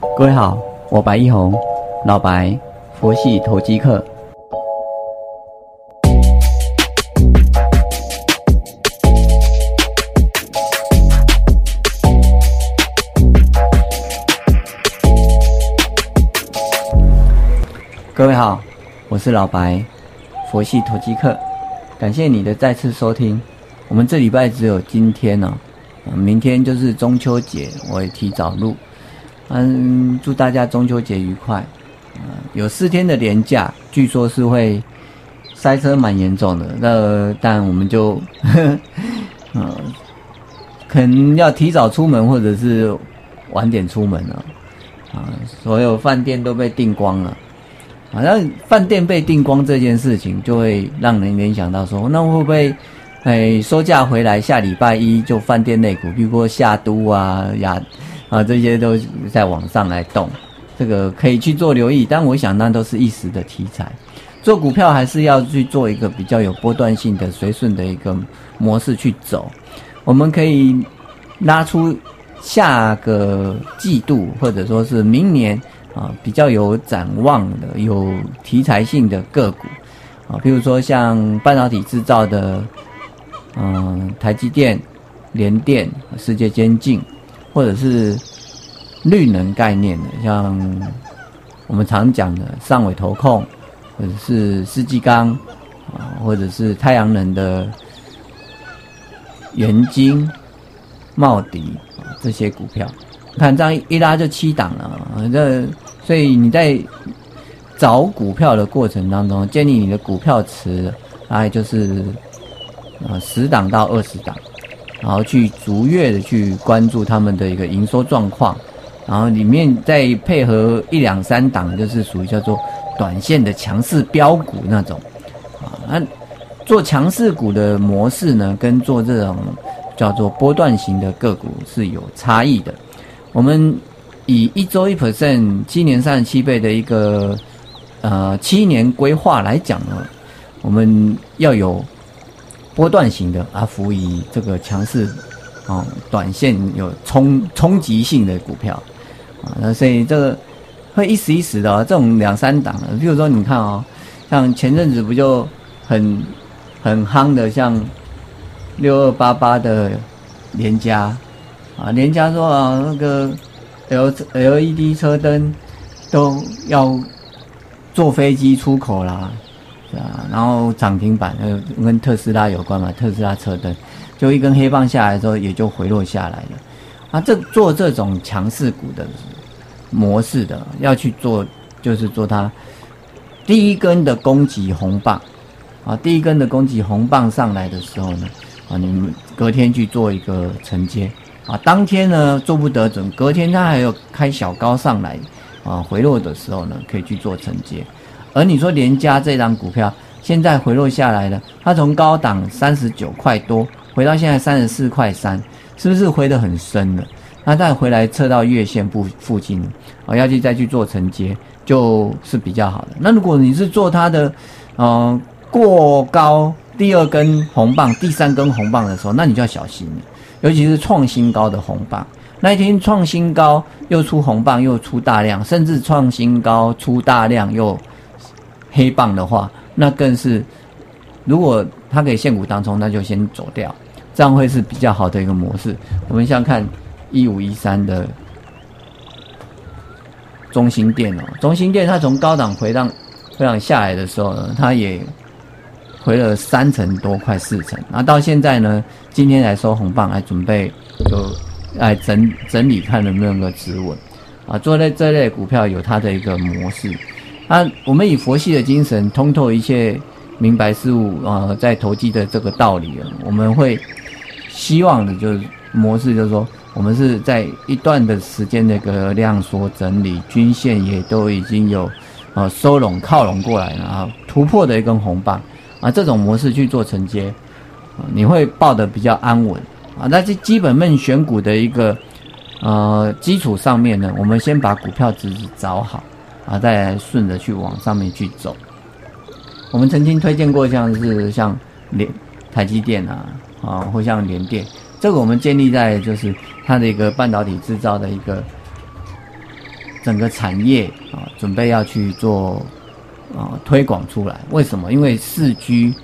各位好，我白一红，老白，佛系投机客。各位好，我是老白，佛系投机客。感谢你的再次收听。我们这礼拜只有今天呢、明天就是中秋节，我也提早录。嗯，祝大家中秋节愉快。嗯、有四天的连假，据说是会塞车蛮严重的。那但我们就，嗯，可能要提早出门，或者是晚点出门了。啊，所有饭店都被订光了。好像饭店被订光这件事情，就会让人联想到说，那会不会，哎，收假回来下礼拜一就饭店内股，比如说夏都啊、雅啊这些都在往上来动，这个可以去做留意。但我想那都是一时的题材，做股票还是要去做一个比较有波段性的随顺的一个模式去走。我们可以拉出下个季度或者说是明年。啊，比较有展望的、有题材性的个股啊，比如说像半导体制造的，嗯，台积电、联电、世界先进，或者是绿能概念的，像我们常讲的上尾投控，或者是世纪钢啊，或者是太阳能的元晶、茂迪啊这些股票。看这样一拉就七档了，这所以你在找股票的过程当中，建立你的股票池，大概就是啊十档到二十档，然后去逐月的去关注他们的一个营收状况，然后里面再配合一两三档，就是属于叫做短线的强势标股那种啊。那做强势股的模式呢，跟做这种叫做波段型的个股是有差异的。我们以一周一 percent 七年三十七倍的一个呃七年规划来讲呢，我们要有波段型的啊，辅以这个强势啊短线有冲冲击性的股票啊，那所以这个会一时一时的、哦、这种两三档的，比如说你看哦，像前阵子不就很很夯的，像六二八八的联家。啊，人家说啊，那个 L L E D 车灯都要坐飞机出口啦，是啊，然后涨停板呃跟特斯拉有关嘛，特斯拉车灯就一根黑棒下来之后也就回落下来了。啊，这做这种强势股的模式的要去做，就是做它第一根的攻击红棒啊，第一根的攻击红棒上来的时候呢，啊，你们隔天去做一个承接。啊，当天呢做不得准，隔天它还有开小高上来，啊，回落的时候呢可以去做承接。而你说联家这张股票现在回落下来了，它从高档三十九块多回到现在三十四块三，是不是回得很深了？那再回来测到月线部附近，啊，要去再去做承接就是比较好的。那如果你是做它的，嗯，过高第二根红棒、第三根红棒的时候，那你就要小心了。尤其是创新高的红棒，那一天创新高又出红棒又出大量，甚至创新高出大量又黑棒的话，那更是如果它可以现股当中，那就先走掉，这样会是比较好的一个模式。我们像看一五一三的中心店哦，中心店它从高档回档回档下来的时候呢，它也。回了三成多，快四成。那到现在呢？今天来收红棒，来准备就来整整理，看能不能够止稳啊。做类这类股票有它的一个模式。啊，我们以佛系的精神，通透一切明白事物啊，在投机的这个道理，我们会希望的就是模式，就是说，我们是在一段的时间那个量缩整理，均线也都已经有呃收拢靠拢过来了啊，突破的一根红棒。啊，这种模式去做承接，啊，你会抱得比较安稳啊。那这基本面选股的一个呃基础上面呢，我们先把股票值找好啊，再顺着去往上面去走。我们曾经推荐过像是像联台积电啊啊，或像联电，这个我们建立在就是它的一个半导体制造的一个整个产业啊，准备要去做啊推广出来。为什么？因为四 G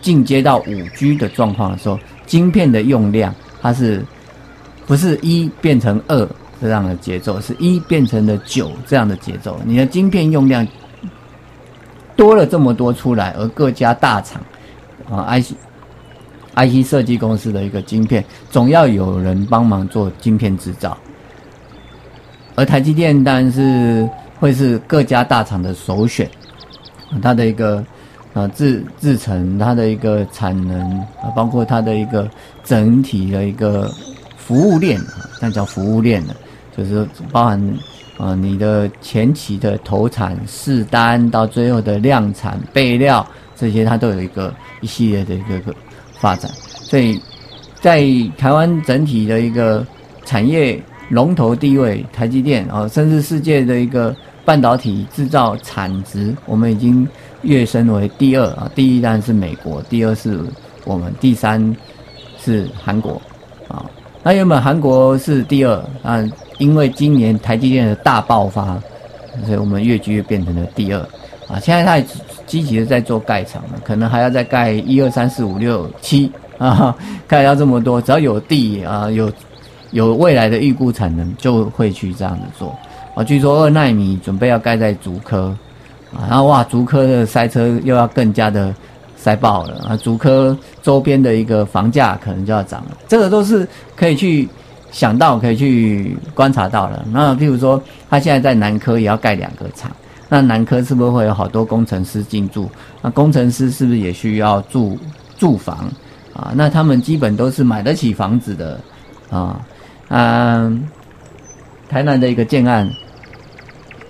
进阶到五 G 的状况的时候，晶片的用量它是不是一变成二这样的节奏，是一变成了九这样的节奏。你的晶片用量多了这么多出来，而各家大厂啊 IC IC 设计公司的一个晶片，总要有人帮忙做晶片制造。而台积电当然是会是各家大厂的首选，它的一个啊制制成，它的一个产能啊，包括它的一个整体的一个服务链啊，那叫服务链的，就是包含啊你的前期的投产试单到最后的量产备料这些，它都有一个一系列的一个个发展，所以在台湾整体的一个产业。龙头地位，台积电啊，甚至世界的一个半导体制造产值，我们已经跃升为第二啊。第一当然是美国，第二是我们，第三是韩国啊。那原本韩国是第二啊，因为今年台积电的大爆发，所以我们越居变成了第二啊。现在他积极的在做盖厂了，可能还要再盖一二三四五六七啊，盖到这么多，只要有地啊有。有未来的预估产能，就会去这样子做啊。据说二纳米准备要盖在竹科啊，然后哇，竹科的塞车又要更加的塞爆了啊。竹科周边的一个房价可能就要涨了，这个都是可以去想到、可以去观察到了。那譬如说，他现在在南科也要盖两个厂，那南科是不是会有好多工程师进驻？那工程师是不是也需要住住房啊？那他们基本都是买得起房子的啊。嗯，台南的一个建案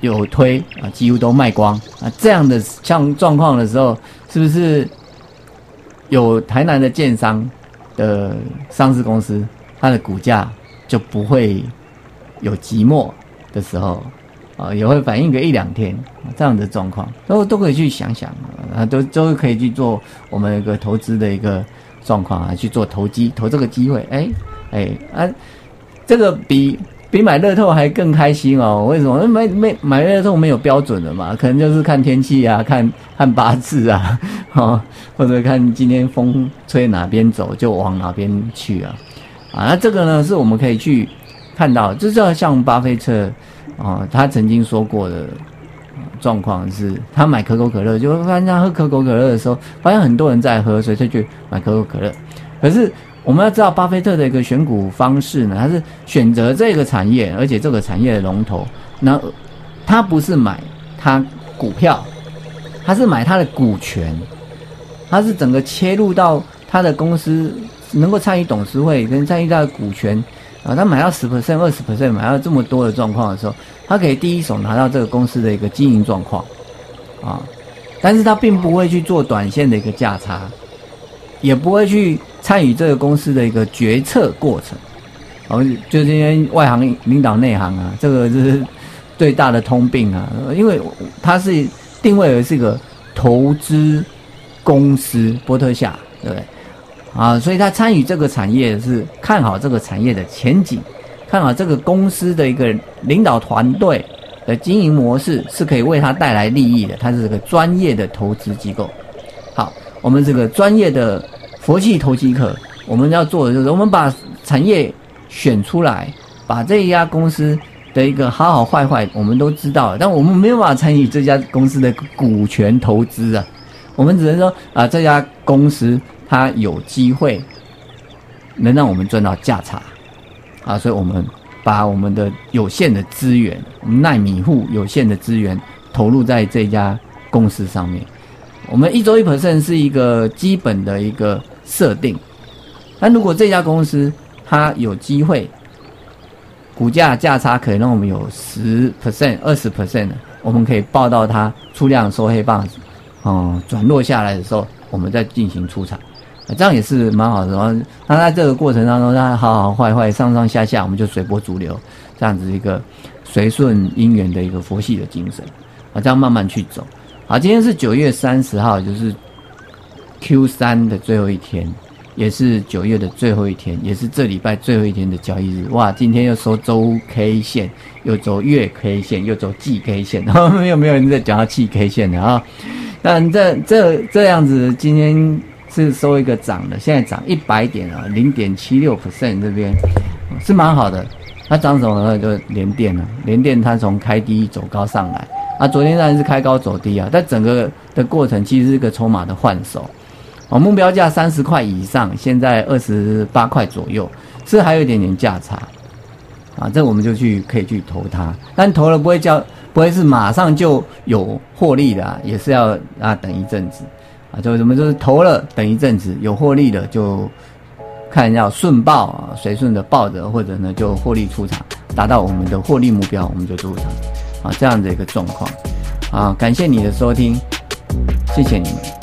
有推啊，几乎都卖光啊。这样的像状况的时候，是不是有台南的建商的上市公司，它的股价就不会有寂寞的时候啊？也会反映个一两天这样的状况，都都可以去想想啊，都都可以去做我们一个投资的一个状况啊，去做投机投这个机会，哎哎啊。这个比比买乐透还更开心哦！为什么？买买买乐透没有标准的嘛，可能就是看天气啊，看看八字啊，哈，或者看今天风吹哪边走就往哪边去啊，啊，那这个呢是我们可以去看到，就是像巴菲特啊，他曾经说过的状况是，他买可口可乐，就发现他喝可口可乐的时候，发现很多人在喝，所以他去买可口可乐，可是。我们要知道巴菲特的一个选股方式呢，他是选择这个产业，而且这个产业的龙头，那他不是买他股票，他是买他的股权，他是整个切入到他的公司，能够参与董事会跟参与他的股权啊，他买到十 percent、二十 percent，买到这么多的状况的时候，他可以第一手拿到这个公司的一个经营状况啊，但是他并不会去做短线的一个价差，也不会去。参与这个公司的一个决策过程，哦，就今天外行领导内行啊，这个是最大的通病啊。因为它是定位为是一个投资公司，波特夏，对不对？啊，所以他参与这个产业是看好这个产业的前景，看好这个公司的一个领导团队的经营模式是可以为他带来利益的。他是个专业的投资机构。好，我们这个专业的。佛系投机客，我们要做的就是，我们把产业选出来，把这一家公司的一个好好坏坏，我们都知道，但我们没有办法参与这家公司的股权投资啊。我们只能说啊，这家公司它有机会能让我们赚到价差啊，所以我们把我们的有限的资源，我们耐米户有限的资源投入在这家公司上面。我们一周一 percent 是一个基本的一个。设定，那如果这家公司它有机会，股价价差可以让我们有十 percent、二十 percent，我们可以报到它出量收黑棒，哦，转落下来的时候，我们再进行出场，这样也是蛮好的。那在这个过程当中，它好好坏坏、上上下下，我们就随波逐流，这样子一个随顺因缘的一个佛系的精神啊，这样慢慢去走。好，今天是九月三十号，就是。Q 三的最后一天，也是九月的最后一天，也是这礼拜最后一天的交易日。哇，今天又收周 K 线，又走月 K 线，又走季 K 线，然 后没有没有人在讲到季 K 线的啊。但这这这样子，今天是收一个涨的，现在涨一百点啊，零点七六 percent 这边是蛮好的。它涨什么呢？就连电了，连电它从开低走高上来啊，昨天当然是开高走低啊，但整个的过程其实是个筹码的换手。哦，目标价三十块以上，现在二十八块左右，是还有一点点价差，啊，这我们就去可以去投它，但投了不会叫不会是马上就有获利的，也是要啊等一阵子，啊，就什么就是投了等一阵子有获利的就看要顺报啊，随顺的抱着，或者呢就获利出场，达到我们的获利目标我们就出场，啊，这样的一个状况，啊，感谢你的收听，谢谢你们。